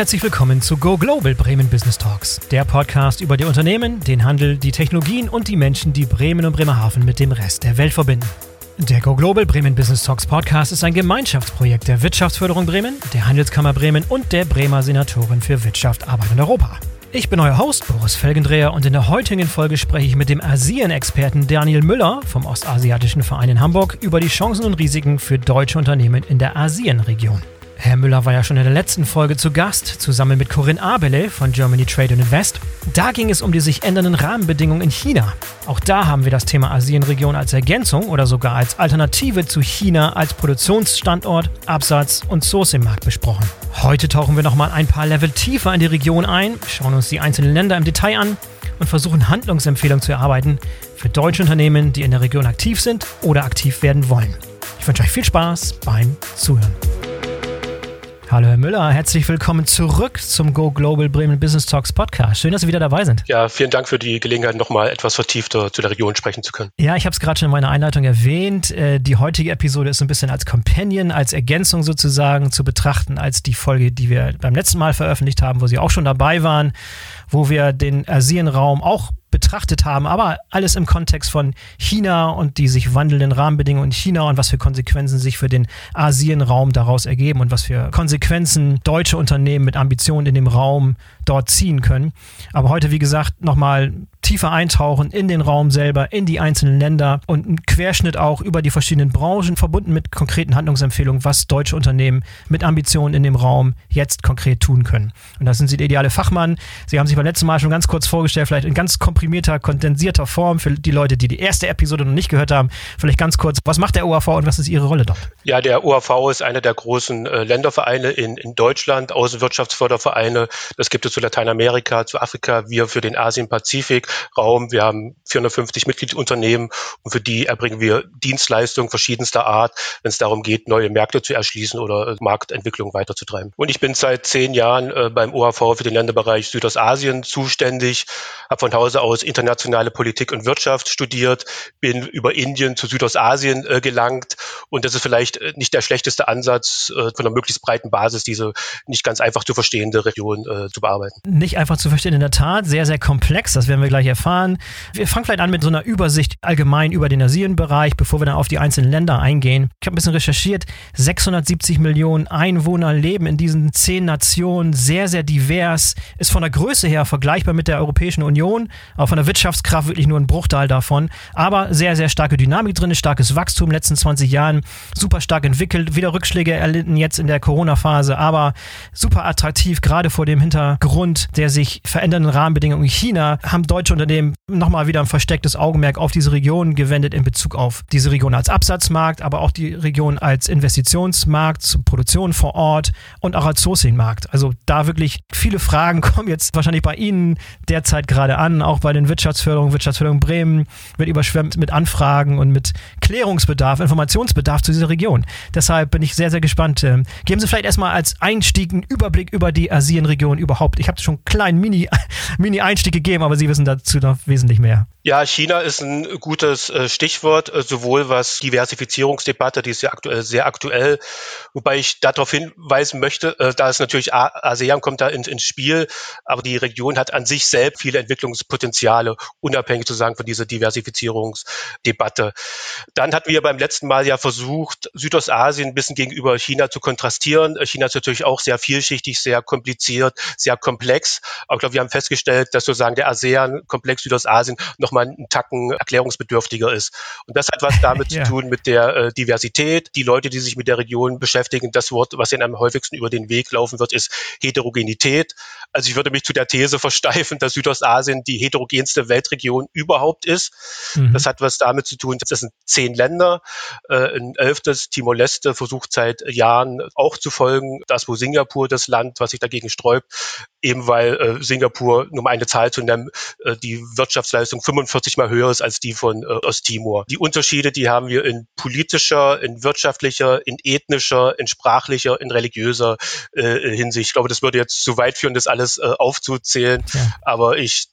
herzlich willkommen zu Go Global Bremen Business Talks, der Podcast über die Unternehmen, den Handel, die Technologien und die Menschen, die Bremen und Bremerhaven mit dem Rest der Welt verbinden. Der Go Global Bremen Business Talks Podcast ist ein Gemeinschaftsprojekt der Wirtschaftsförderung Bremen, der Handelskammer Bremen und der Bremer Senatorin für Wirtschaft, Arbeit und Europa. Ich bin euer Host Boris Felgendreher und in der heutigen Folge spreche ich mit dem Asien-Experten Daniel Müller vom Ostasiatischen Verein in Hamburg über die Chancen und Risiken für deutsche Unternehmen in der Asienregion. Herr Müller war ja schon in der letzten Folge zu Gast, zusammen mit Corinne Abele von Germany Trade and Invest. Da ging es um die sich ändernden Rahmenbedingungen in China. Auch da haben wir das Thema Asienregion als Ergänzung oder sogar als Alternative zu China als Produktionsstandort, Absatz und Sourcing-Markt besprochen. Heute tauchen wir nochmal ein paar Level tiefer in die Region ein, schauen uns die einzelnen Länder im Detail an und versuchen Handlungsempfehlungen zu erarbeiten für deutsche Unternehmen, die in der Region aktiv sind oder aktiv werden wollen. Ich wünsche euch viel Spaß beim Zuhören. Hallo Herr Müller, herzlich willkommen zurück zum Go Global Bremen Business Talks Podcast. Schön, dass Sie wieder dabei sind. Ja, vielen Dank für die Gelegenheit, nochmal etwas vertiefter zu der Region sprechen zu können. Ja, ich habe es gerade schon in meiner Einleitung erwähnt. Äh, die heutige Episode ist ein bisschen als Companion, als Ergänzung sozusagen zu betrachten, als die Folge, die wir beim letzten Mal veröffentlicht haben, wo Sie auch schon dabei waren, wo wir den Asienraum auch betrachtet haben, aber alles im Kontext von China und die sich wandelnden Rahmenbedingungen in China und was für Konsequenzen sich für den Asienraum daraus ergeben und was für Konsequenzen deutsche Unternehmen mit Ambitionen in dem Raum dort ziehen können. Aber heute, wie gesagt, nochmal tiefer eintauchen in den Raum selber, in die einzelnen Länder und einen Querschnitt auch über die verschiedenen Branchen, verbunden mit konkreten Handlungsempfehlungen, was deutsche Unternehmen mit Ambitionen in dem Raum jetzt konkret tun können. Und da sind Sie der ideale Fachmann. Sie haben sich beim letzten Mal schon ganz kurz vorgestellt, vielleicht in ganz komprimierter, kondensierter Form für die Leute, die die erste Episode noch nicht gehört haben. Vielleicht ganz kurz, was macht der OAV und was ist Ihre Rolle dort? Ja, der OAV ist einer der großen äh, Ländervereine in, in Deutschland, Außenwirtschaftsfördervereine. Das gibt es zu Lateinamerika, zu Afrika, wir für den Asien-Pazifik. Raum. Wir haben 450 Mitgliedsunternehmen und für die erbringen wir Dienstleistungen verschiedenster Art, wenn es darum geht, neue Märkte zu erschließen oder äh, Marktentwicklung weiterzutreiben. Und ich bin seit zehn Jahren äh, beim OHV für den Länderbereich Südostasien zuständig, habe von Hause aus internationale Politik und Wirtschaft studiert, bin über Indien zu Südostasien äh, gelangt und das ist vielleicht nicht der schlechteste Ansatz, von einer möglichst breiten Basis diese nicht ganz einfach zu verstehende Region zu bearbeiten. Nicht einfach zu verstehen, in der Tat, sehr, sehr komplex, das werden wir gleich erfahren. Wir fangen vielleicht an mit so einer Übersicht allgemein über den Asienbereich, bevor wir dann auf die einzelnen Länder eingehen. Ich habe ein bisschen recherchiert. 670 Millionen Einwohner leben in diesen zehn Nationen, sehr, sehr divers, ist von der Größe her vergleichbar mit der Europäischen Union, aber von der Wirtschaftskraft wirklich nur ein Bruchteil davon. Aber sehr, sehr starke Dynamik drin, starkes Wachstum in den letzten 20 Jahren, super stark entwickelt, wieder Rückschläge erlitten jetzt in der Corona-Phase, aber super attraktiv, gerade vor dem Hintergrund der sich verändernden Rahmenbedingungen in China, haben deutsche Unternehmen nochmal wieder ein verstecktes Augenmerk auf diese Region gewendet in Bezug auf diese Region als Absatzmarkt, aber auch die Region als Investitionsmarkt, Produktion vor Ort und auch als Sourcing-Markt. Also da wirklich viele Fragen kommen jetzt wahrscheinlich bei Ihnen derzeit gerade an, auch bei den Wirtschaftsförderungen. Wirtschaftsförderung Bremen wird überschwemmt mit Anfragen und mit Klärungsbedarf, Informationsbedarf zu dieser Region. Deshalb bin ich sehr, sehr gespannt. Ähm, geben Sie vielleicht erstmal als Einstieg einen Überblick über die Asienregion überhaupt. Ich habe schon einen kleinen Mini-Einstieg Mini gegeben, aber Sie wissen dazu noch wesentlich mehr. Ja, China ist ein gutes äh, Stichwort, äh, sowohl was Diversifizierungsdebatte, die ist ja aktuell sehr aktuell, wobei ich darauf hinweisen möchte, äh, da ist natürlich ASEAN kommt da ins, ins Spiel, aber die Region hat an sich selbst viele Entwicklungspotenziale, unabhängig zu sagen von dieser Diversifizierungsdebatte. Dann hatten wir beim letzten Mal ja versucht, Südostasien ein bisschen gegenüber China zu kontrastieren. China ist natürlich auch sehr vielschichtig, sehr kompliziert, sehr komplex, aber ich glaube, wir haben festgestellt, dass sozusagen der ASEAN-Komplex Südostasien noch nochmal einen Tacken erklärungsbedürftiger ist. Und das hat was damit ja. zu tun mit der äh, Diversität. Die Leute, die sich mit der Region beschäftigen, das Wort, was ihnen am häufigsten über den Weg laufen wird, ist Heterogenität. Also ich würde mich zu der These versteifen, dass Südostasien die heterogenste Weltregion überhaupt ist. Mhm. Das hat was damit zu tun, das sind zehn Länder. Äh, ein elftes, Timor-Leste, versucht seit Jahren auch zu folgen. Das, wo Singapur das Land, was sich dagegen sträubt, eben weil äh, Singapur, nur um eine Zahl zu nennen, äh, die Wirtschaftsleistung 45 mal höher ist als die von äh, Osttimor. Die Unterschiede, die haben wir in politischer, in wirtschaftlicher, in ethnischer, in sprachlicher, in religiöser äh, Hinsicht. Ich glaube, das würde jetzt zu weit führen, das alles äh, aufzuzählen, ja. aber ich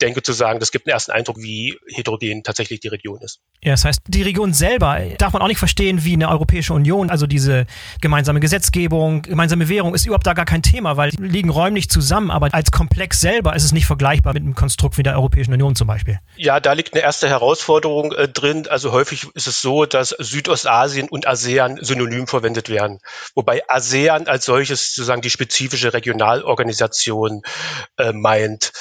denke zu sagen, das gibt einen ersten Eindruck, wie heterogen tatsächlich die Region ist. Ja, das heißt, die Region selber darf man auch nicht verstehen wie eine Europäische Union, also diese gemeinsame Gesetzgebung, gemeinsame Währung ist überhaupt da gar kein Thema, weil die liegen räumlich zusammen, aber als Komplex selber ist es nicht vergleichbar mit einem Konstrukt wie der Europäischen Union zum Beispiel. Ja, da liegt eine erste Herausforderung äh, drin. Also häufig ist es so, dass Südostasien und ASEAN synonym verwendet werden, wobei ASEAN als solches sozusagen die spezifische Regionalorganisation äh, meint.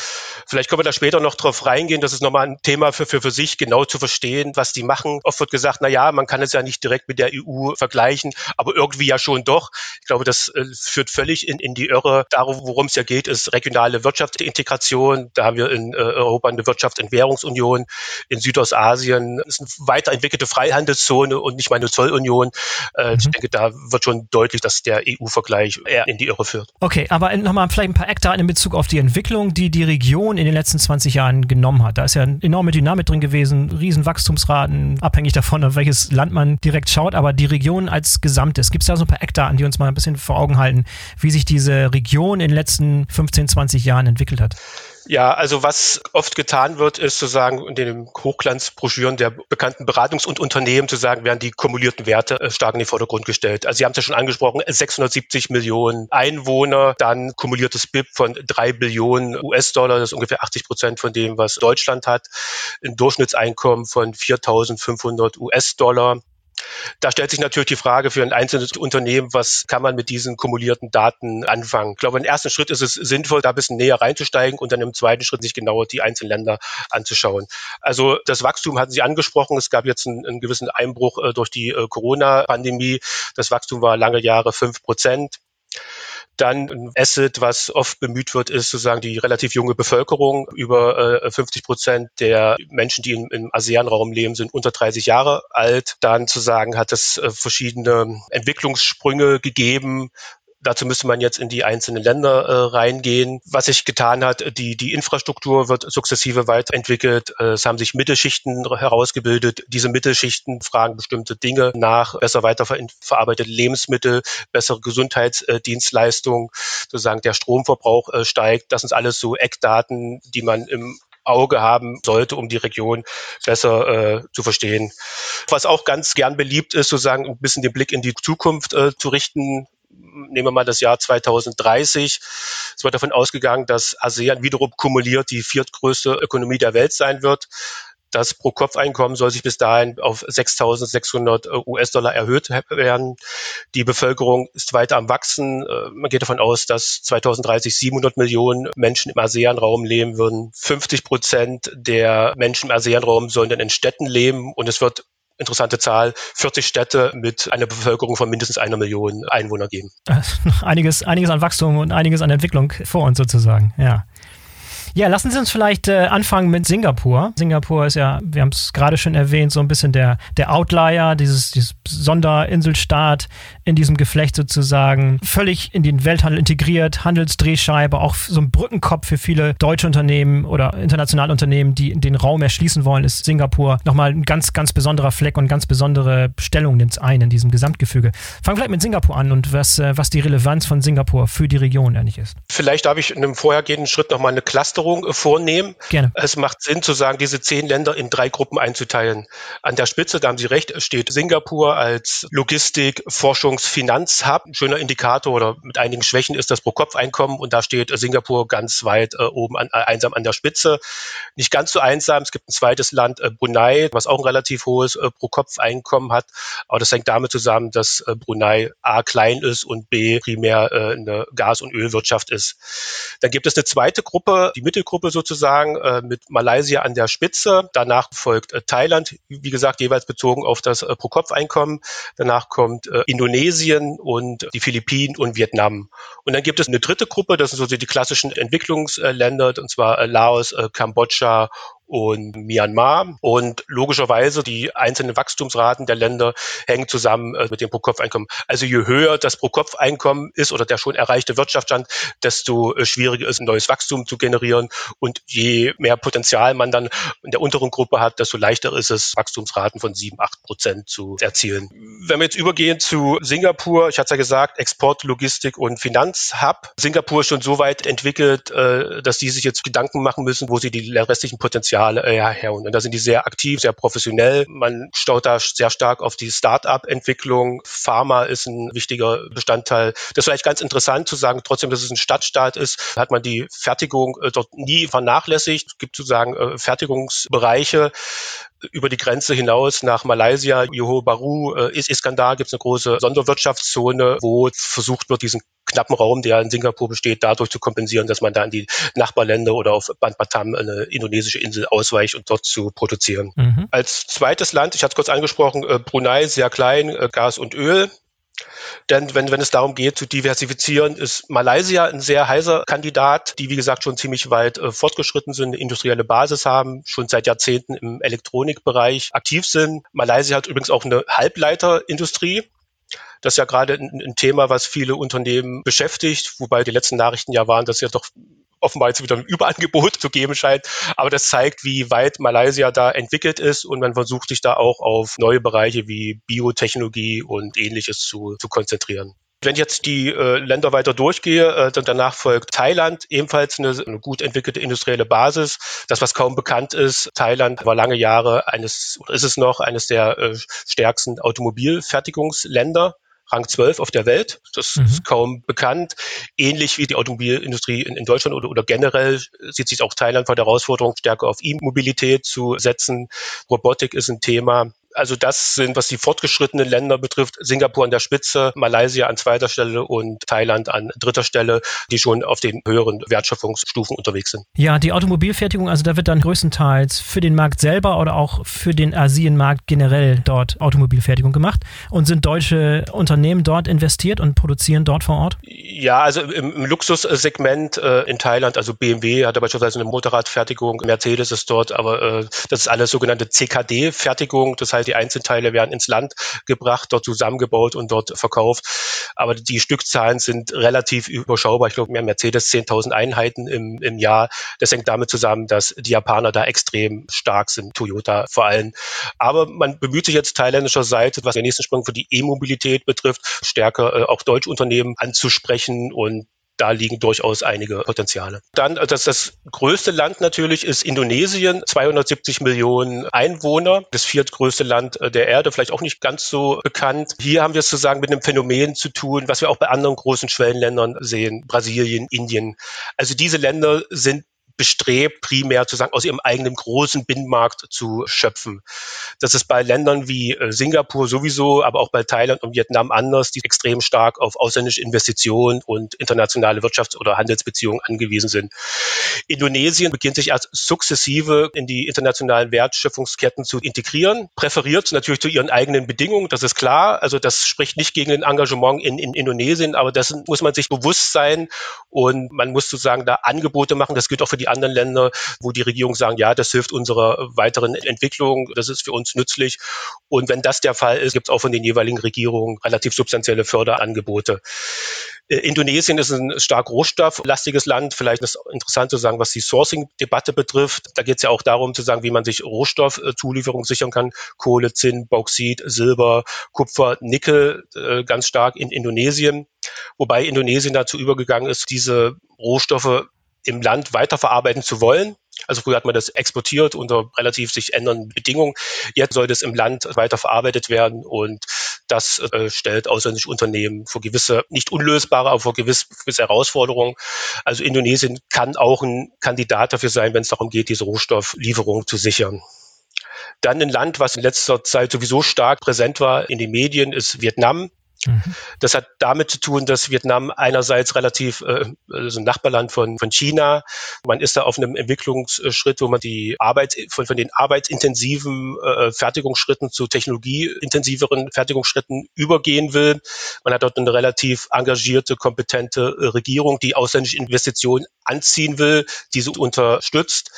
Vielleicht können wir da später noch drauf reingehen. Das ist nochmal ein Thema für, für, für sich, genau zu verstehen, was die machen. Oft wird gesagt, na ja, man kann es ja nicht direkt mit der EU vergleichen, aber irgendwie ja schon doch. Ich glaube, das äh, führt völlig in, in die Irre. Darum, worum es ja geht, ist regionale Wirtschaftsintegration. Da haben wir in äh, Europa eine Wirtschaft- und Währungsunion. In Südostasien ist eine weiterentwickelte Freihandelszone und nicht mal eine Zollunion. Äh, mhm. Ich denke, da wird schon deutlich, dass der EU-Vergleich eher in die Irre führt. Okay, aber nochmal vielleicht ein paar Eckdaten in Bezug auf die Entwicklung, die die Region in den letzten 20 Jahren genommen hat. Da ist ja eine enorme Dynamik drin gewesen, riesen Wachstumsraten, abhängig davon, auf welches Land man direkt schaut, aber die Region als Gesamtes. Gibt es da so ein paar Eckdaten, die uns mal ein bisschen vor Augen halten, wie sich diese Region in den letzten 15, 20 Jahren entwickelt hat? Ja, also was oft getan wird, ist sozusagen in den Hochglanzbroschüren der bekannten Beratungs- und Unternehmen zu sagen, werden die kumulierten Werte äh, stark in den Vordergrund gestellt. Also Sie haben es ja schon angesprochen, 670 Millionen Einwohner, dann kumuliertes BIP von drei Billionen US-Dollar, das ist ungefähr 80 Prozent von dem, was Deutschland hat, ein Durchschnittseinkommen von 4.500 US-Dollar. Da stellt sich natürlich die Frage für ein einzelnes Unternehmen, was kann man mit diesen kumulierten Daten anfangen? Ich glaube, im ersten Schritt ist es sinnvoll, da ein bisschen näher reinzusteigen und dann im zweiten Schritt sich genauer die einzelnen Länder anzuschauen. Also das Wachstum hatten Sie angesprochen. Es gab jetzt einen, einen gewissen Einbruch äh, durch die äh, Corona-Pandemie. Das Wachstum war lange Jahre fünf Prozent. Dann ein Asset, was oft bemüht wird, ist sozusagen die relativ junge Bevölkerung. Über äh, 50 Prozent der Menschen, die im, im ASEAN-Raum leben, sind unter 30 Jahre alt. Dann zu sagen, hat es äh, verschiedene Entwicklungssprünge gegeben, Dazu müsste man jetzt in die einzelnen Länder äh, reingehen. Was sich getan hat, die, die Infrastruktur wird sukzessive weiterentwickelt. Äh, es haben sich Mittelschichten herausgebildet. Diese Mittelschichten fragen bestimmte Dinge nach, besser weiterverarbeitete Lebensmittel, bessere Gesundheitsdienstleistungen, sozusagen der Stromverbrauch äh, steigt. Das sind alles so Eckdaten, die man im Auge haben sollte, um die Region besser äh, zu verstehen. Was auch ganz gern beliebt ist, sozusagen ein bisschen den Blick in die Zukunft äh, zu richten nehmen wir mal das Jahr 2030. Es wird davon ausgegangen, dass ASEAN wiederum kumuliert die viertgrößte Ökonomie der Welt sein wird. Das Pro-Kopf-Einkommen soll sich bis dahin auf 6.600 US-Dollar erhöht werden. Die Bevölkerung ist weiter am Wachsen. Äh, man geht davon aus, dass 2030 700 Millionen Menschen im ASEAN-Raum leben würden. 50 Prozent der Menschen im ASEAN-Raum sollen dann in Städten leben und es wird interessante Zahl, 40 Städte mit einer Bevölkerung von mindestens einer Million Einwohner geben. Einiges, einiges an Wachstum und einiges an Entwicklung vor uns sozusagen, ja. Ja, lassen Sie uns vielleicht äh, anfangen mit Singapur. Singapur ist ja, wir haben es gerade schon erwähnt, so ein bisschen der, der Outlier, dieses, dieses Sonderinselstaat in diesem Geflecht sozusagen, völlig in den Welthandel integriert, Handelsdrehscheibe, auch so ein Brückenkopf für viele deutsche Unternehmen oder internationale Unternehmen, die den Raum erschließen wollen, ist Singapur nochmal ein ganz, ganz besonderer Fleck und ganz besondere Stellung nimmt es ein in diesem Gesamtgefüge. Fangen vielleicht mit Singapur an und was, äh, was die Relevanz von Singapur für die Region eigentlich ist. Vielleicht darf ich in einem vorhergehenden Schritt nochmal eine Cluster Clusterung äh, vornehmen. Gerne. Es macht Sinn zu sagen, diese zehn Länder in drei Gruppen einzuteilen. An der Spitze, da haben Sie recht, steht Singapur als Logistik, Forschungs, Finanzhub. Ein schöner Indikator oder mit einigen Schwächen ist das Pro-Kopf-Einkommen und da steht Singapur ganz weit äh, oben an, äh, einsam an der Spitze. Nicht ganz so einsam. Es gibt ein zweites Land, äh, Brunei, was auch ein relativ hohes äh, Pro-Kopf-Einkommen hat. Aber das hängt damit zusammen, dass äh, Brunei A klein ist und B primär eine Gas- und Ölwirtschaft ist. Dann gibt es eine zweite Gruppe, die Mittelgruppe sozusagen äh, mit Malaysia an der Spitze. Danach folgt äh, Thailand, wie gesagt, jeweils bezogen auf das äh, Pro-Kopf-Einkommen. Danach kommt äh, Indonesien und die Philippinen und Vietnam. Und dann gibt es eine dritte Gruppe, das sind so die klassischen Entwicklungsländer, und zwar äh, Laos, äh, Kambodscha und Myanmar. Und logischerweise die einzelnen Wachstumsraten der Länder hängen zusammen äh, mit dem Pro-Kopf-Einkommen. Also je höher das Pro-Kopf-Einkommen ist oder der schon erreichte Wirtschaftsstand, desto äh, schwieriger ist ein neues Wachstum zu generieren. Und je mehr Potenzial man dann in der unteren Gruppe hat, desto leichter ist es, Wachstumsraten von sieben, acht Prozent zu erzielen. Wenn wir jetzt übergehen zu Singapur, ich hatte ja gesagt, Export, Logistik und Finanzhub. Singapur ist schon so weit entwickelt, äh, dass die sich jetzt Gedanken machen müssen, wo sie die restlichen Potenziale äh, herholen. Und da sind die sehr aktiv, sehr professionell. Man staut da sehr stark auf die Start-up-Entwicklung. Pharma ist ein wichtiger Bestandteil. Das ist vielleicht ganz interessant zu sagen, trotzdem, dass es ein Stadtstaat ist, hat man die Fertigung äh, dort nie vernachlässigt. Es gibt sozusagen äh, Fertigungsbereiche, über die Grenze hinaus nach Malaysia, Johor Bahru, Iskandar gibt es eine große Sonderwirtschaftszone, wo versucht wird, diesen knappen Raum, der in Singapur besteht, dadurch zu kompensieren, dass man da in die Nachbarländer oder auf Batam, eine indonesische Insel, ausweicht und dort zu produzieren. Mhm. Als zweites Land, ich hatte es kurz angesprochen, äh, Brunei, sehr klein, äh, Gas und Öl. Denn wenn, wenn es darum geht, zu diversifizieren, ist Malaysia ein sehr heißer Kandidat, die, wie gesagt, schon ziemlich weit äh, fortgeschritten sind, eine industrielle Basis haben, schon seit Jahrzehnten im Elektronikbereich aktiv sind. Malaysia hat übrigens auch eine Halbleiterindustrie. Das ist ja gerade ein, ein, Thema, was viele Unternehmen beschäftigt, wobei die letzten Nachrichten ja waren, dass ja doch offenbar jetzt wieder ein Überangebot zu geben scheint. Aber das zeigt, wie weit Malaysia da entwickelt ist und man versucht sich da auch auf neue Bereiche wie Biotechnologie und ähnliches zu, zu konzentrieren. Wenn ich jetzt die äh, Länder weiter durchgehe, äh, dann danach folgt Thailand, ebenfalls eine, eine, gut entwickelte industrielle Basis. Das, was kaum bekannt ist, Thailand war lange Jahre eines, oder ist es noch, eines der äh, stärksten Automobilfertigungsländer. Rang 12 auf der Welt. Das mhm. ist kaum bekannt. Ähnlich wie die Automobilindustrie in, in Deutschland oder, oder, generell sieht sich auch Thailand vor der Herausforderung, stärker auf E-Mobilität zu setzen. Robotik ist ein Thema. Also das sind, was die fortgeschrittenen Länder betrifft, Singapur an der Spitze, Malaysia an zweiter Stelle und Thailand an dritter Stelle, die schon auf den höheren Wertschöpfungsstufen unterwegs sind. Ja, die Automobilfertigung, also da wird dann größtenteils für den Markt selber oder auch für den Asienmarkt generell dort Automobilfertigung gemacht. Und sind deutsche Unternehmen dort investiert und produzieren dort vor Ort? Ja, also im, im Luxussegment äh, in Thailand, also BMW hat da beispielsweise eine Motorradfertigung, Mercedes ist dort, aber äh, das ist alles sogenannte CKD-Fertigung, das heißt, die Einzelteile werden ins Land gebracht, dort zusammengebaut und dort verkauft. Aber die Stückzahlen sind relativ überschaubar. Ich glaube, mehr Mercedes 10.000 Einheiten im, im Jahr. Das hängt damit zusammen, dass die Japaner da extrem stark sind, Toyota vor allem. Aber man bemüht sich jetzt thailändischer Seite, was den nächsten Sprung für die E-Mobilität betrifft, stärker äh, auch deutsche Unternehmen anzusprechen und da liegen durchaus einige Potenziale. Dann, äh, das, das größte Land natürlich ist Indonesien, 270 Millionen Einwohner, das viertgrößte Land äh, der Erde, vielleicht auch nicht ganz so bekannt. Hier haben wir es sozusagen mit einem Phänomen zu tun, was wir auch bei anderen großen Schwellenländern sehen, Brasilien, Indien. Also diese Länder sind bestrebt, primär zu sagen, aus ihrem eigenen großen Binnenmarkt zu schöpfen. Das ist bei Ländern wie äh, Singapur sowieso, aber auch bei Thailand und Vietnam anders, die extrem stark auf ausländische Investitionen und internationale Wirtschafts- oder Handelsbeziehungen angewiesen sind. Indonesien beginnt sich erst sukzessive in die internationalen Wertschöpfungsketten zu integrieren, präferiert natürlich zu ihren eigenen Bedingungen, das ist klar. Also das spricht nicht gegen ein Engagement in, in Indonesien, aber dessen muss man sich bewusst sein und man muss sozusagen da Angebote machen. Das gilt auch für die anderen Länder, wo die Regierung sagen, ja, das hilft unserer weiteren Entwicklung, das ist für uns nützlich. Und wenn das der Fall ist, gibt es auch von den jeweiligen Regierungen relativ substanzielle Förderangebote. Äh, Indonesien ist ein stark rohstofflastiges Land. Vielleicht ist es interessant zu sagen, was die Sourcing-Debatte betrifft. Da geht es ja auch darum zu sagen, wie man sich Rohstoffzulieferung sichern kann. Kohle, Zinn, Bauxit, Silber, Kupfer, Nickel, äh, ganz stark in Indonesien. Wobei Indonesien dazu übergegangen ist, diese Rohstoffe im Land weiterverarbeiten zu wollen. Also früher hat man das exportiert unter relativ sich ändernden Bedingungen. Jetzt soll das im Land weiterverarbeitet werden und das äh, stellt ausländische Unternehmen vor gewisse, nicht unlösbare, aber vor gewisse, gewisse Herausforderungen. Also Indonesien kann auch ein Kandidat dafür sein, wenn es darum geht, diese Rohstofflieferung zu sichern. Dann ein Land, was in letzter Zeit sowieso stark präsent war in den Medien, ist Vietnam. Mhm. Das hat damit zu tun, dass Vietnam einerseits relativ äh, also ein Nachbarland von, von China, man ist da auf einem Entwicklungsschritt, wo man die Arbeit von, von den arbeitsintensiven äh, Fertigungsschritten zu technologieintensiveren Fertigungsschritten übergehen will. Man hat dort eine relativ engagierte, kompetente äh, Regierung, die ausländische Investitionen anziehen will, diese unterstützt.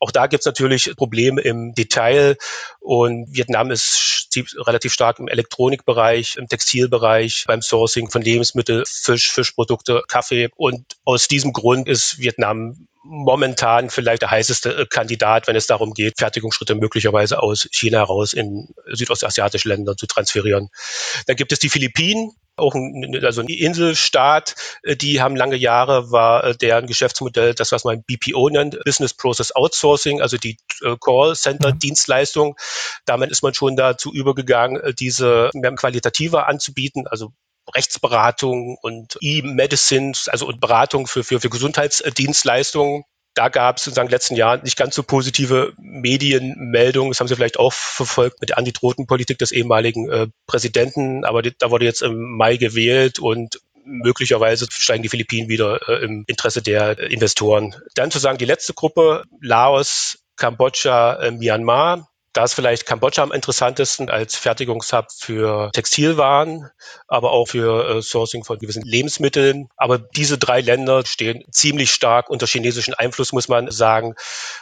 Auch da gibt es natürlich Probleme im Detail und Vietnam ist relativ stark im Elektronikbereich, im Textilbereich, beim Sourcing von Lebensmitteln, Fisch, Fischprodukte, Kaffee und aus diesem Grund ist Vietnam momentan vielleicht der heißeste äh, Kandidat, wenn es darum geht, Fertigungsschritte möglicherweise aus China heraus in südostasiatische Länder zu transferieren. Dann gibt es die Philippinen, auch ein, also ein Inselstaat, äh, die haben lange Jahre, war äh, deren Geschäftsmodell das, was man BPO nennt, Business Process Outsourcing, also die äh, Call-Center-Dienstleistung. Damit ist man schon dazu übergegangen, diese mehr qualitativer anzubieten, also Rechtsberatung und E-Medicine, also Beratung für, für, für Gesundheitsdienstleistungen da gab es sozusagen letzten Jahren nicht ganz so positive Medienmeldungen. Das haben Sie vielleicht auch verfolgt mit der Antidrotenpolitik des ehemaligen äh, Präsidenten. Aber die, da wurde jetzt im Mai gewählt und möglicherweise steigen die Philippinen wieder äh, im Interesse der äh, Investoren. Dann zu sagen, die letzte Gruppe, Laos, Kambodscha, äh, Myanmar. Da ist vielleicht Kambodscha am interessantesten als Fertigungshub für Textilwaren, aber auch für äh, Sourcing von gewissen Lebensmitteln. Aber diese drei Länder stehen ziemlich stark unter chinesischen Einfluss, muss man sagen.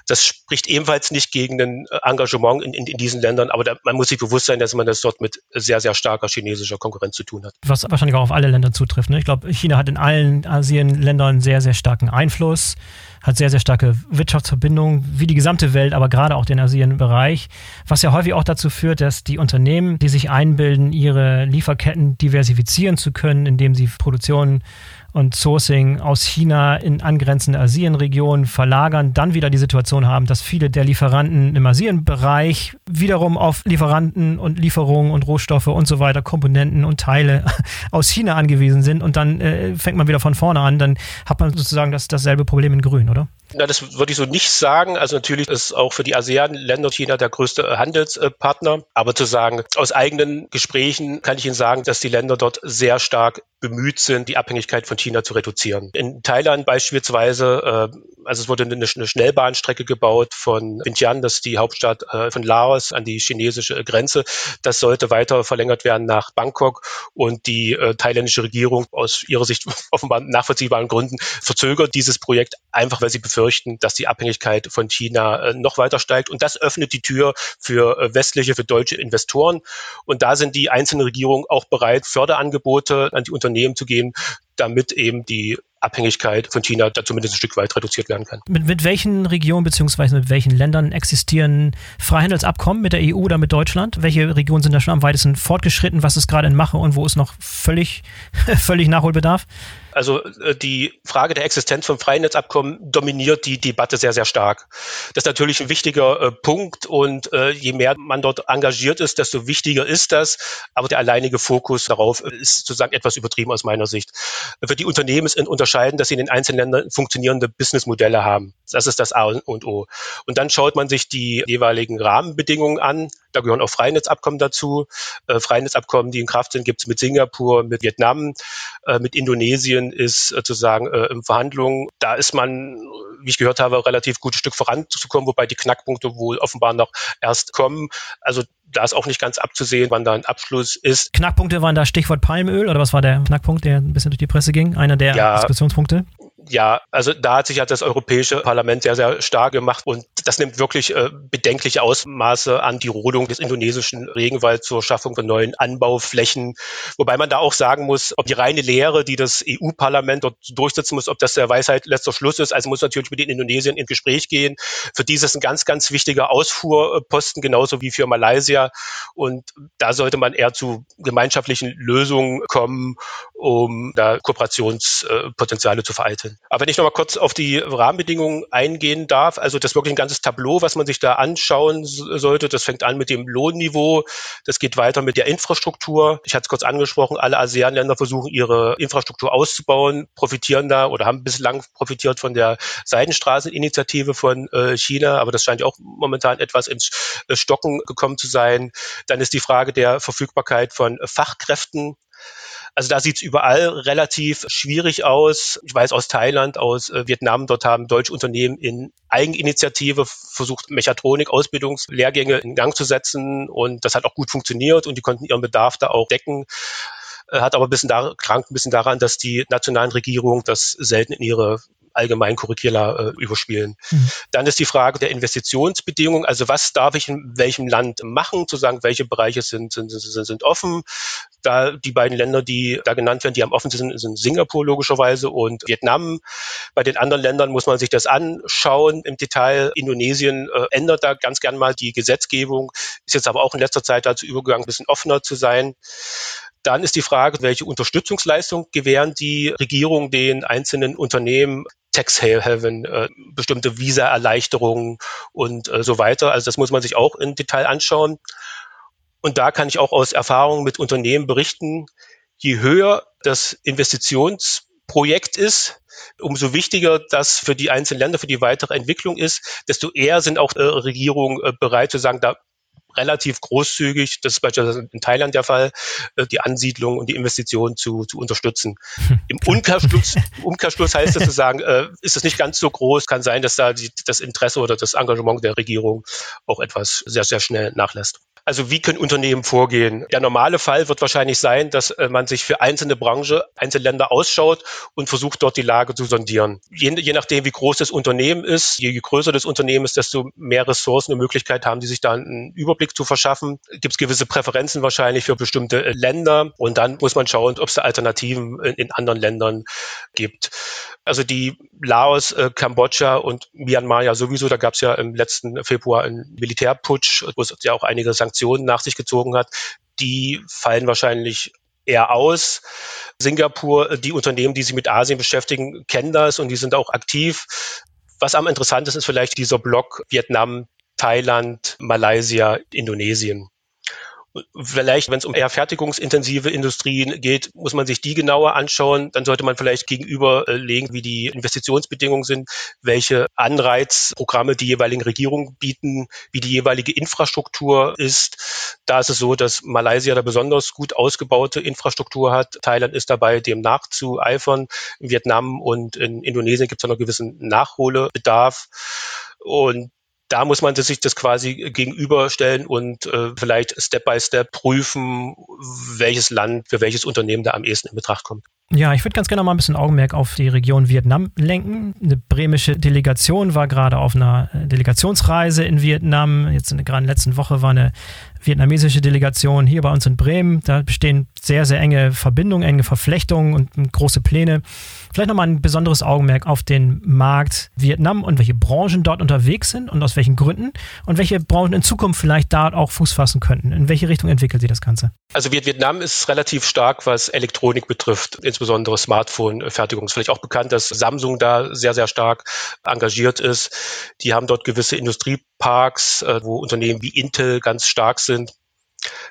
Das spricht ebenfalls nicht gegen ein äh, Engagement in, in, in diesen Ländern, aber da, man muss sich bewusst sein, dass man das dort mit sehr, sehr starker chinesischer Konkurrenz zu tun hat. Was wahrscheinlich auch auf alle Länder zutrifft. Ne? Ich glaube, China hat in allen Asienländern sehr, sehr starken Einfluss hat sehr, sehr starke Wirtschaftsverbindungen, wie die gesamte Welt, aber gerade auch den Asienbereich, was ja häufig auch dazu führt, dass die Unternehmen, die sich einbilden, ihre Lieferketten diversifizieren zu können, indem sie Produktionen und Sourcing aus China in angrenzende Asienregionen verlagern, dann wieder die Situation haben, dass viele der Lieferanten im Asienbereich wiederum auf Lieferanten und Lieferungen und Rohstoffe und so weiter, Komponenten und Teile aus China angewiesen sind und dann äh, fängt man wieder von vorne an, dann hat man sozusagen das, dasselbe Problem in Grün, oder? Na, das würde ich so nicht sagen. Also natürlich ist auch für die ASEAN-Länder China der größte Handelspartner. Aber zu sagen, aus eigenen Gesprächen kann ich Ihnen sagen, dass die Länder dort sehr stark bemüht sind, die Abhängigkeit von China zu reduzieren. In Thailand beispielsweise, äh, also es wurde eine, eine Schnellbahnstrecke gebaut von Vientiane, das ist die Hauptstadt äh, von Laos, an die chinesische Grenze. Das sollte weiter verlängert werden nach Bangkok und die äh, thailändische Regierung aus ihrer Sicht offenbar nachvollziehbaren Gründen verzögert dieses Projekt einfach, weil sie befürchten, dass die Abhängigkeit von China äh, noch weiter steigt. Und das öffnet die Tür für äh, westliche, für deutsche Investoren. Und da sind die einzelnen Regierungen auch bereit, Förderangebote an die Unternehmen zu geben, damit eben die Abhängigkeit von China da zumindest ein Stück weit reduziert werden kann. Mit, mit welchen Regionen bzw. mit welchen Ländern existieren Freihandelsabkommen mit der EU oder mit Deutschland? Welche Regionen sind da schon am weitesten fortgeschritten? Was ist gerade in Mache und wo ist noch völlig, völlig Nachholbedarf? Also äh, die Frage der Existenz von Freinetzabkommen dominiert die Debatte sehr, sehr stark. Das ist natürlich ein wichtiger äh, Punkt und äh, je mehr man dort engagiert ist, desto wichtiger ist das. Aber der alleinige Fokus darauf ist sozusagen etwas übertrieben aus meiner Sicht. Für die Unternehmen ist unterscheidend, dass sie in den einzelnen Ländern funktionierende Businessmodelle haben. Das ist das A und O. Und dann schaut man sich die jeweiligen Rahmenbedingungen an. Da gehören auch Freinetzabkommen dazu. Äh, Freinetzabkommen, die in Kraft sind, gibt es mit Singapur, mit Vietnam, äh, mit Indonesien ist äh, sozusagen äh, in Verhandlungen. Da ist man, wie ich gehört habe, relativ gutes Stück voranzukommen, wobei die Knackpunkte wohl offenbar noch erst kommen. Also da ist auch nicht ganz abzusehen, wann da ein Abschluss ist. Knackpunkte waren da Stichwort Palmöl oder was war der Knackpunkt, der ein bisschen durch die Presse ging? Einer der ja, Diskussionspunkte? Ja, also da hat sich ja das Europäische Parlament sehr, sehr stark gemacht und das nimmt wirklich äh, bedenkliche Ausmaße an die Rodung des indonesischen Regenwalds zur Schaffung von neuen Anbauflächen. Wobei man da auch sagen muss, ob die reine Lehre, die das EU-Parlament dort durchsetzen muss, ob das der Weisheit letzter Schluss ist. Also muss natürlich mit den Indonesien ins Gespräch gehen. Für die ist es ein ganz, ganz wichtiger Ausfuhrposten, genauso wie für Malaysia. Und da sollte man eher zu gemeinschaftlichen Lösungen kommen, um da Kooperationspotenziale zu vereiteln. Aber wenn ich noch mal kurz auf die Rahmenbedingungen eingehen darf, also das ist wirklich ein ganzes Tableau, was man sich da anschauen sollte. Das fängt an mit dem Lohnniveau, das geht weiter mit der Infrastruktur. Ich hatte es kurz angesprochen, alle ASEAN-Länder versuchen ihre Infrastruktur auszubauen, profitieren da oder haben bislang profitiert von der Seidenstraßeninitiative von äh, China, aber das scheint ja auch momentan etwas ins äh, Stocken gekommen zu sein. Dann ist die Frage der Verfügbarkeit von Fachkräften Also da sieht es überall relativ schwierig aus. Ich weiß aus Thailand, aus äh, Vietnam, dort haben deutsche Unternehmen in Eigeninitiative versucht, Mechatronik-Ausbildungslehrgänge in Gang zu setzen und das hat auch gut funktioniert und die konnten ihren Bedarf da auch decken äh, hat aber ein bisschen da, krank ein bisschen daran, dass die nationalen Regierungen das selten in ihre allgemein Curricula äh, überspielen. Mhm. Dann ist die Frage der Investitionsbedingungen, also was darf ich in welchem Land machen, zu sagen, welche Bereiche sind, sind, sind, sind offen. Da die beiden Länder, die da genannt werden, die am offen sind, sind Singapur logischerweise und Vietnam. Bei den anderen Ländern muss man sich das anschauen im Detail. Indonesien äh, ändert da ganz gern mal die Gesetzgebung, ist jetzt aber auch in letzter Zeit dazu übergegangen, ein bisschen offener zu sein. Dann ist die Frage, welche Unterstützungsleistung gewähren die Regierung den einzelnen Unternehmen? Tax Haven, äh, bestimmte Visa-Erleichterungen und äh, so weiter. Also das muss man sich auch im Detail anschauen. Und da kann ich auch aus Erfahrung mit Unternehmen berichten, je höher das Investitionsprojekt ist, umso wichtiger das für die einzelnen Länder, für die weitere Entwicklung ist, desto eher sind auch äh, Regierungen äh, bereit zu sagen, da relativ großzügig, das ist beispielsweise in Thailand der Fall, äh, die Ansiedlung und die Investition zu, zu unterstützen. Im Umkehrschluss, Umkehrschluss heißt es zu sagen, äh, ist es nicht ganz so groß, kann sein, dass da die, das Interesse oder das Engagement der Regierung auch etwas sehr, sehr schnell nachlässt. Also wie können Unternehmen vorgehen? Der normale Fall wird wahrscheinlich sein, dass äh, man sich für einzelne Branche, einzelne Länder ausschaut und versucht dort die Lage zu sondieren. Je, je nachdem, wie groß das Unternehmen ist, je größer das Unternehmen ist, desto mehr Ressourcen und Möglichkeiten haben die sich da einen Überblick zu verschaffen. Gibt es gewisse Präferenzen wahrscheinlich für bestimmte äh, Länder und dann muss man schauen, ob es Alternativen in, in anderen Ländern gibt. Also die Laos, äh, Kambodscha und Myanmar ja sowieso, da gab es ja im letzten Februar einen Militärputsch, wo es ja auch einige Sanktionen nach sich gezogen hat. Die fallen wahrscheinlich eher aus. Singapur, äh, die Unternehmen, die sich mit Asien beschäftigen, kennen das und die sind auch aktiv. Was am interessantesten ist vielleicht dieser Block Vietnam, Thailand, Malaysia, Indonesien. Vielleicht, wenn es um eher fertigungsintensive Industrien geht, muss man sich die genauer anschauen. Dann sollte man vielleicht gegenüberlegen, wie die Investitionsbedingungen sind, welche Anreizprogramme die jeweiligen Regierungen bieten, wie die jeweilige Infrastruktur ist. Da ist es so, dass Malaysia da besonders gut ausgebaute Infrastruktur hat. Thailand ist dabei, dem nachzueifern. In Vietnam und in Indonesien gibt es noch gewissen Nachholbedarf. Und da muss man sich das quasi gegenüberstellen und äh, vielleicht Step by Step prüfen, welches Land für welches Unternehmen da am ehesten in Betracht kommt. Ja, ich würde ganz gerne mal ein bisschen Augenmerk auf die Region Vietnam lenken. Eine bremische Delegation war gerade auf einer Delegationsreise in Vietnam. Jetzt in der gerade letzten Woche war eine vietnamesische Delegation hier bei uns in Bremen. Da bestehen sehr, sehr enge Verbindungen, enge Verflechtungen und große Pläne. Vielleicht nochmal ein besonderes Augenmerk auf den Markt Vietnam und welche Branchen dort unterwegs sind und aus welchen Gründen und welche Branchen in Zukunft vielleicht da auch Fuß fassen könnten. In welche Richtung entwickelt sich das Ganze? Also Vietnam ist relativ stark, was Elektronik betrifft, insbesondere Smartphone-Fertigung. Ist vielleicht auch bekannt, dass Samsung da sehr, sehr stark engagiert ist. Die haben dort gewisse Industrieparks, äh, wo Unternehmen wie Intel ganz stark sind.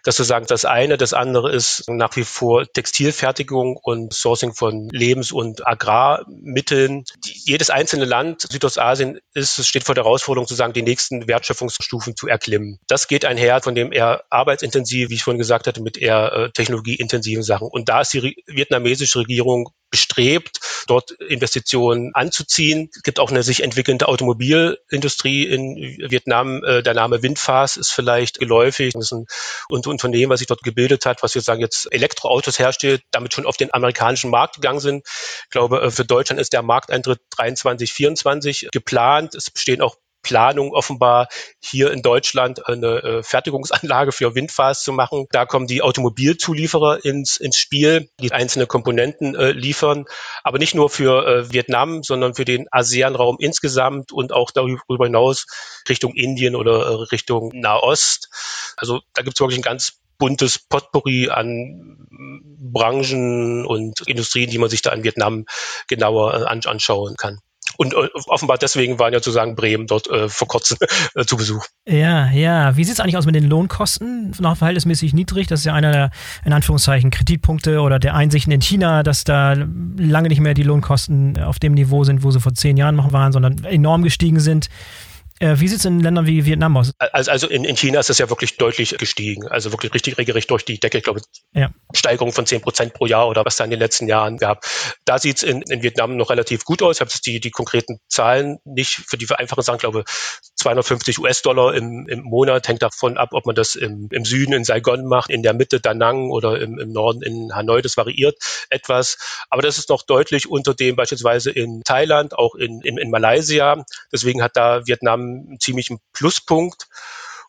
Das sozusagen das eine. Das andere ist nach wie vor Textilfertigung und Sourcing von Lebens- und Agrarmitteln. Jedes einzelne Land Südostasien ist, steht vor der Herausforderung, sozusagen die nächsten Wertschöpfungsstufen zu erklimmen. Das geht einher von dem eher arbeitsintensiv, wie ich vorhin gesagt hatte, mit eher äh, technologieintensiven Sachen. Und da ist die vietnamesische Regierung bestrebt, dort Investitionen anzuziehen. Es gibt auch eine sich entwickelnde Automobilindustrie in Vietnam. Äh, der Name Windfast ist vielleicht geläufig. Das ist ein Unternehmen, was sich dort gebildet hat, was sozusagen jetzt Elektroautos herstellt, damit schon auf den amerikanischen Markt gegangen sind. Ich glaube, äh, für Deutschland ist der Markteintritt 23, 24 geplant. Es bestehen auch Planung offenbar hier in Deutschland eine äh, Fertigungsanlage für Windfahrs zu machen. Da kommen die Automobilzulieferer ins, ins Spiel, die einzelne Komponenten äh, liefern, aber nicht nur für äh, Vietnam, sondern für den ASEAN-Raum insgesamt und auch darüber hinaus Richtung Indien oder äh, Richtung Nahost. Also da gibt es wirklich ein ganz buntes Potpourri an Branchen und Industrien, die man sich da in Vietnam genauer äh, anschauen kann. Und äh, offenbar deswegen waren ja sozusagen Bremen dort äh, vor kurzem äh, zu Besuch. Ja, ja. Wie sieht es eigentlich aus mit den Lohnkosten? Noch verhältnismäßig niedrig. Das ist ja einer der, in Anführungszeichen, Kritikpunkte oder der Einsichten in China, dass da lange nicht mehr die Lohnkosten auf dem Niveau sind, wo sie vor zehn Jahren noch waren, sondern enorm gestiegen sind. Äh, wie sieht es in Ländern wie Vietnam aus? Also, also in, in, China ist es ja wirklich deutlich gestiegen. Also wirklich richtig regelrecht durch die Decke. Ich glaube, ja. Steigerung von 10 Prozent pro Jahr oder was da in den letzten Jahren gab. Da sieht es in, in, Vietnam noch relativ gut aus. Ich habe jetzt die, die konkreten Zahlen nicht für die vereinfachen Sachen, glaube 250 US-Dollar im, im Monat hängt davon ab, ob man das im, im Süden in Saigon macht, in der Mitte Da Nang oder im, im Norden in Hanoi. Das variiert etwas. Aber das ist noch deutlich unter dem beispielsweise in Thailand, auch in, in, in Malaysia. Deswegen hat da Vietnam einen ziemlichen Pluspunkt.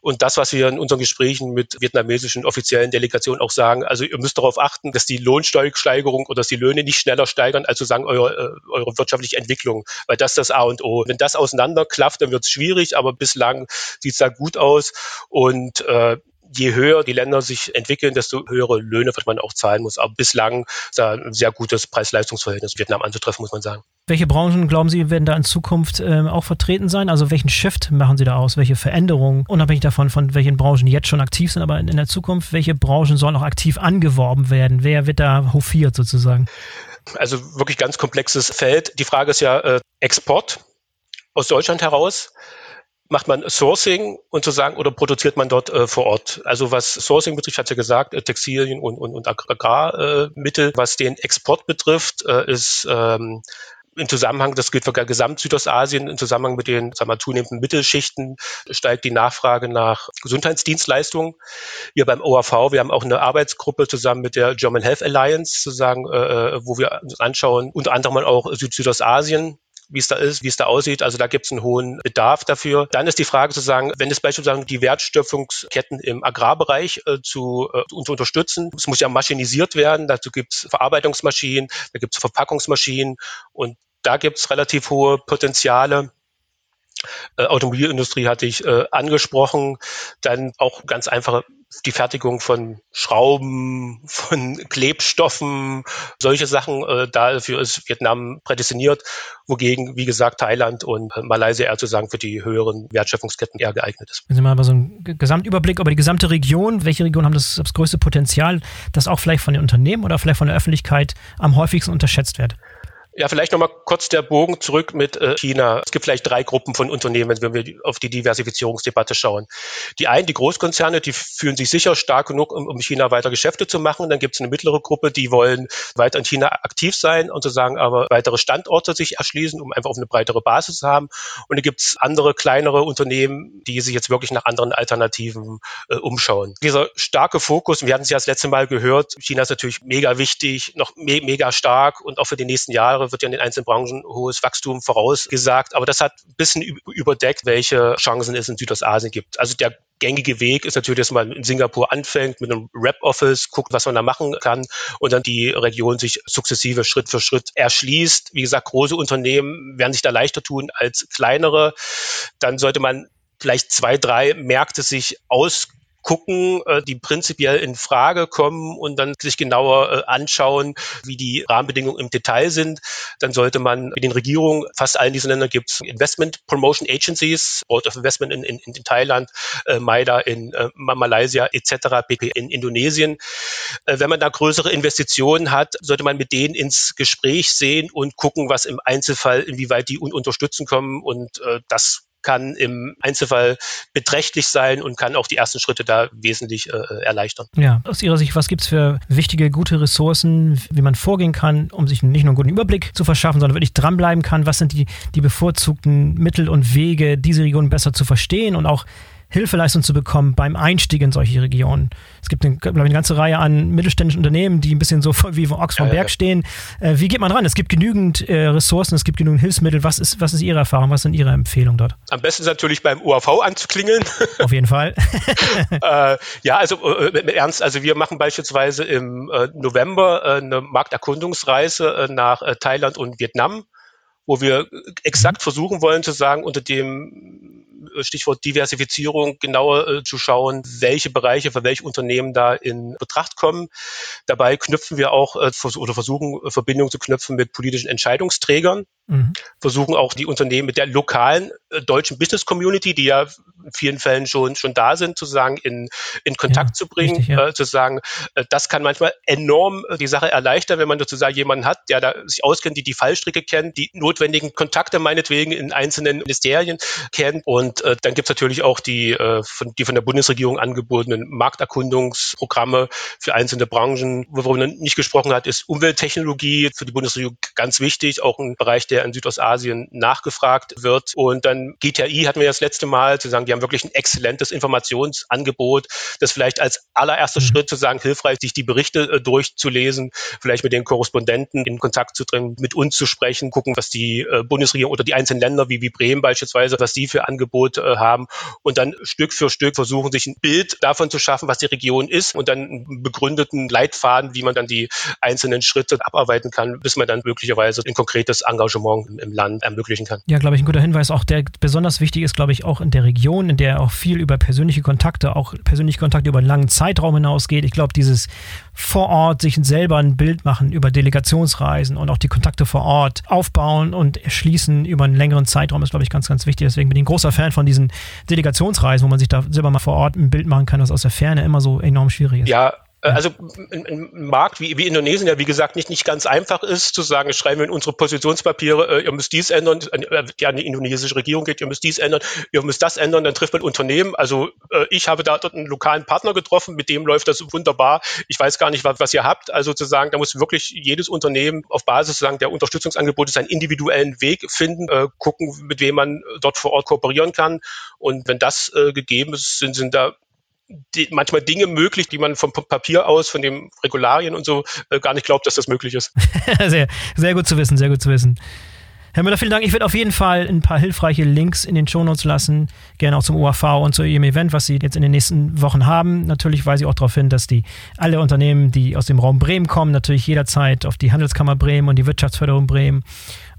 Und das, was wir in unseren Gesprächen mit vietnamesischen offiziellen Delegationen auch sagen, also ihr müsst darauf achten, dass die Lohnsteigerung oder dass die Löhne nicht schneller steigern, als sozusagen eure, äh, eure wirtschaftliche Entwicklung, weil das das A und O. Wenn das auseinanderklafft, dann wird es schwierig, aber bislang sieht es da gut aus. Und äh, je höher die Länder sich entwickeln, desto höhere Löhne wird man auch zahlen muss. Aber bislang ist da ein sehr gutes Preis-Leistungs-Verhältnis Vietnam anzutreffen, muss man sagen. Welche Branchen, glauben Sie, werden da in Zukunft äh, auch vertreten sein? Also welchen Shift machen Sie da aus? Welche Veränderungen, unabhängig davon, von welchen Branchen jetzt schon aktiv sind, aber in, in der Zukunft, welche Branchen sollen auch aktiv angeworben werden? Wer wird da hofiert sozusagen? Also wirklich ganz komplexes Feld. Die Frage ist ja äh, Export aus Deutschland heraus macht man Sourcing und zu sagen, oder produziert man dort äh, vor Ort? Also was Sourcing betrifft, hat ja gesagt, äh, Textilien und, und, und Agrarmittel. Äh, was den Export betrifft, äh, ist ähm, im Zusammenhang, das gilt für gesamt Südostasien, im Zusammenhang mit den sagen wir, zunehmenden Mittelschichten steigt die Nachfrage nach Gesundheitsdienstleistungen. Wir beim OAV, wir haben auch eine Arbeitsgruppe zusammen mit der German Health Alliance, sozusagen, äh, äh wo wir uns anschauen, unter anderem auch Süd Südostasien, wie es da ist, wie es da aussieht. Also da gibt es einen hohen Bedarf dafür. Dann ist die Frage zu sagen, wenn es beispielsweise die Wertschöpfungsketten im Agrarbereich äh, zu, äh, zu unterstützen, es muss ja maschinisiert werden, dazu gibt es Verarbeitungsmaschinen, da gibt es Verpackungsmaschinen und da gibt es relativ hohe Potenziale. Äh, Automobilindustrie hatte ich äh, angesprochen, dann auch ganz einfache die Fertigung von Schrauben, von Klebstoffen, solche Sachen. Äh, dafür ist Vietnam prädestiniert, wogegen, wie gesagt, Thailand und Malaysia eher zu sagen für die höheren Wertschöpfungsketten eher geeignet ist. Wenn Sie mal so einen Gesamtüberblick über die gesamte Region, welche Regionen haben das, das größte Potenzial, das auch vielleicht von den Unternehmen oder vielleicht von der Öffentlichkeit am häufigsten unterschätzt wird? Ja, vielleicht nochmal kurz der Bogen zurück mit äh, China. Es gibt vielleicht drei Gruppen von Unternehmen, wenn wir auf die Diversifizierungsdebatte schauen. Die einen, die Großkonzerne, die fühlen sich sicher stark genug, um, China weiter Geschäfte zu machen. Dann gibt es eine mittlere Gruppe, die wollen weiter in China aktiv sein und sozusagen aber weitere Standorte sich erschließen, um einfach auf eine breitere Basis zu haben. Und dann gibt es andere, kleinere Unternehmen, die sich jetzt wirklich nach anderen Alternativen äh, umschauen. Dieser starke Fokus, wir hatten es ja das letzte Mal gehört, China ist natürlich mega wichtig, noch me mega stark und auch für die nächsten Jahre Jahre wird ja in den einzelnen Branchen hohes Wachstum vorausgesagt. Aber das hat ein bisschen überdeckt, welche Chancen es in Südostasien gibt. Also der gängige Weg ist natürlich, dass man in Singapur anfängt mit einem Rep-Office, guckt, was man da machen kann und dann die Region sich sukzessive Schritt für Schritt erschließt. Wie gesagt, große Unternehmen werden sich da leichter tun als kleinere. Dann sollte man vielleicht zwei, drei Märkte sich aus gucken, äh, die prinzipiell in Frage kommen und dann sich genauer äh, anschauen, wie die Rahmenbedingungen im Detail sind. Dann sollte man in den Regierungen, fast allen diesen Ländern gibt es Investment Promotion Agencies, Board of Investment in, in, in Thailand, äh, MAIDA in äh, Malaysia etc., BP in Indonesien. Äh, wenn man da größere Investitionen hat, sollte man mit denen ins Gespräch sehen und gucken, was im Einzelfall, inwieweit die un unterstützen kommen und äh, das kann im Einzelfall beträchtlich sein und kann auch die ersten Schritte da wesentlich äh, erleichtern. Ja, aus Ihrer Sicht, was gibt es für wichtige, gute Ressourcen, wie man vorgehen kann, um sich nicht nur einen guten Überblick zu verschaffen, sondern wirklich dranbleiben kann? Was sind die, die bevorzugten Mittel und Wege, diese Region besser zu verstehen und auch Hilfeleistung zu bekommen beim Einstieg in solche Regionen. Es gibt eine, glaube ich, eine ganze Reihe an mittelständischen Unternehmen, die ein bisschen so wie von Ochs vom Berg stehen. Äh, wie geht man ran? Es gibt genügend äh, Ressourcen, es gibt genügend Hilfsmittel. Was ist, was ist Ihre Erfahrung? Was sind Ihre Empfehlungen dort? Am besten ist natürlich beim UAV anzuklingeln. Auf jeden Fall. äh, ja, also äh, ernst, also wir machen beispielsweise im äh, November äh, eine Markterkundungsreise nach Thailand und Vietnam wo wir exakt versuchen wollen zu sagen, unter dem Stichwort Diversifizierung genauer äh, zu schauen, welche Bereiche für welche Unternehmen da in Betracht kommen. Dabei knüpfen wir auch äh, oder versuchen Verbindungen zu knüpfen mit politischen Entscheidungsträgern. Mhm. Versuchen auch die Unternehmen mit der lokalen äh, deutschen Business Community, die ja in vielen Fällen schon, schon da sind, zu sagen, in, in Kontakt ja, zu bringen, richtig, ja. äh, zu sagen, äh, das kann manchmal enorm äh, die Sache erleichtern, wenn man sozusagen jemanden hat, der da sich auskennt, die die Fallstricke kennt, die notwendigen Kontakte meinetwegen in einzelnen Ministerien kennt. Und äh, dann gibt es natürlich auch die, äh, von, die von der Bundesregierung angebotenen Markterkundungsprogramme für einzelne Branchen. Worüber man nicht gesprochen hat, ist Umwelttechnologie für die Bundesregierung ganz wichtig, auch ein Bereich, der in Südostasien nachgefragt wird. Und dann GTI hatten wir das letzte Mal, zu sagen, die haben wirklich ein exzellentes Informationsangebot, das vielleicht als allererster mhm. Schritt zu sagen, hilfreich, sich die Berichte äh, durchzulesen, vielleicht mit den Korrespondenten in Kontakt zu treten, mit uns zu sprechen, gucken, was die äh, Bundesregierung oder die einzelnen Länder wie, wie Bremen beispielsweise, was die für Angebote äh, haben und dann Stück für Stück versuchen, sich ein Bild davon zu schaffen, was die Region ist und dann einen begründeten Leitfaden, wie man dann die einzelnen Schritte abarbeiten kann, bis man dann möglicherweise ein konkretes Engagement im, im Land ermöglichen kann. Ja, glaube ich, ein guter Hinweis. Auch der besonders wichtig ist, glaube ich, auch in der Region, in der auch viel über persönliche Kontakte, auch persönliche Kontakte über einen langen Zeitraum hinausgeht. Ich glaube, dieses vor Ort sich selber ein Bild machen über Delegationsreisen und auch die Kontakte vor Ort aufbauen und erschließen über einen längeren Zeitraum ist, glaube ich, ganz, ganz wichtig. Deswegen bin ich ein großer Fan von diesen Delegationsreisen, wo man sich da selber mal vor Ort ein Bild machen kann, was aus der Ferne immer so enorm schwierig ist. Ja, also ein, ein Markt wie, wie Indonesien, der wie gesagt nicht, nicht ganz einfach ist, zu sagen, schreiben wir in unsere Positionspapiere, äh, ihr müsst dies ändern, äh, die an die indonesische Regierung geht, ihr müsst dies ändern, ihr müsst das ändern, dann trifft man Unternehmen. Also äh, ich habe da dort einen lokalen Partner getroffen, mit dem läuft das wunderbar. Ich weiß gar nicht, was, was ihr habt. Also zu sagen, da muss wirklich jedes Unternehmen auf Basis sozusagen der Unterstützungsangebote seinen individuellen Weg finden, äh, gucken, mit wem man dort vor Ort kooperieren kann. Und wenn das äh, gegeben ist, sind, sind da die, manchmal Dinge möglich, die man vom Papier aus, von den Regularien und so äh, gar nicht glaubt, dass das möglich ist. sehr, sehr gut zu wissen, sehr gut zu wissen. Herr Müller, vielen Dank. Ich werde auf jeden Fall ein paar hilfreiche Links in den Shownotes lassen, gerne auch zum OAV und zu Ihrem Event, was Sie jetzt in den nächsten Wochen haben. Natürlich weise ich auch darauf hin, dass die alle Unternehmen, die aus dem Raum Bremen kommen, natürlich jederzeit auf die Handelskammer Bremen und die Wirtschaftsförderung Bremen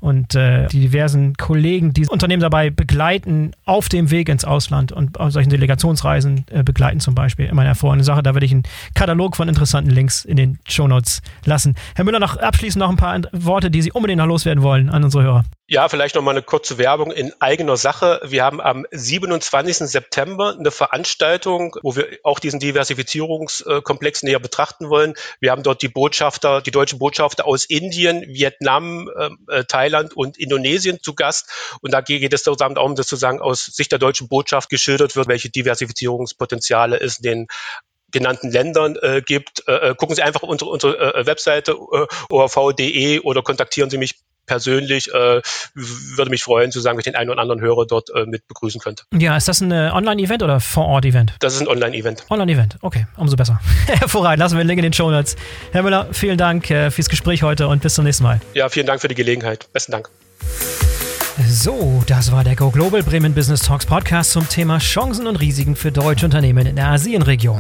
und äh, die diversen Kollegen, die Unternehmen dabei begleiten, auf dem Weg ins Ausland und auf solchen Delegationsreisen äh, begleiten zum Beispiel. Immer eine hervorragende Sache. Da werde ich einen Katalog von interessanten Links in den Shownotes lassen. Herr Müller, noch abschließend noch ein paar Worte, die Sie unbedingt noch loswerden wollen an unsere Hörer. Ja, vielleicht noch mal eine kurze Werbung in eigener Sache. Wir haben am 27. September eine Veranstaltung, wo wir auch diesen Diversifizierungskomplex näher betrachten wollen. Wir haben dort die Botschafter, die deutschen Botschafter aus Indien, Vietnam, äh, Thailand und Indonesien zu Gast. Und da geht es darum, dass sozusagen aus Sicht der deutschen Botschaft geschildert wird, welche Diversifizierungspotenziale es in den genannten Ländern äh, gibt. Äh, äh gucken Sie einfach unsere, unsere äh, Webseite äh, orv.de oder kontaktieren Sie mich persönlich äh, würde mich freuen, zu sagen, wenn ich den einen oder anderen Hörer dort äh, mit begrüßen könnte. Ja, ist das ein äh, Online-Event oder Vor-Ort-Event? Das ist ein Online-Event. Online-Event, okay, umso besser. Hervorragend, lassen wir den Link in den Show Notes. Herr Müller, vielen Dank äh, fürs Gespräch heute und bis zum nächsten Mal. Ja, vielen Dank für die Gelegenheit. Besten Dank. So, das war der Go Global Bremen Business Talks Podcast zum Thema Chancen und Risiken für deutsche Unternehmen in der Asienregion.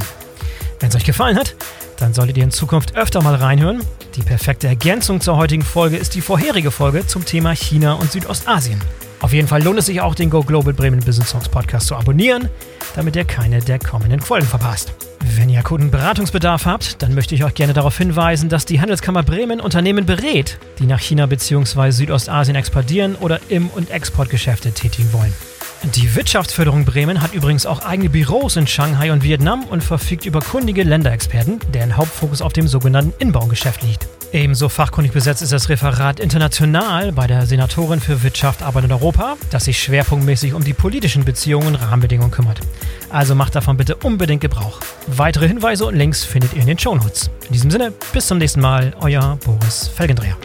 Wenn es euch gefallen hat, dann solltet ihr in Zukunft öfter mal reinhören. Die perfekte Ergänzung zur heutigen Folge ist die vorherige Folge zum Thema China und Südostasien. Auf jeden Fall lohnt es sich auch, den Go Global Bremen Business Talks Podcast zu abonnieren, damit ihr keine der kommenden Folgen verpasst. Wenn ihr akuten Beratungsbedarf habt, dann möchte ich euch gerne darauf hinweisen, dass die Handelskammer Bremen Unternehmen berät, die nach China bzw. Südostasien expandieren oder Im- und Exportgeschäfte tätigen wollen. Die Wirtschaftsförderung Bremen hat übrigens auch eigene Büros in Shanghai und Vietnam und verfügt über kundige Länderexperten, deren Hauptfokus auf dem sogenannten Inbaugeschäft liegt. Ebenso fachkundig besetzt ist das Referat International bei der Senatorin für Wirtschaft, Arbeit und Europa, das sich schwerpunktmäßig um die politischen Beziehungen und Rahmenbedingungen kümmert. Also macht davon bitte unbedingt Gebrauch. Weitere Hinweise und Links findet ihr in den Shownotes. In diesem Sinne, bis zum nächsten Mal, euer Boris Felgendreher.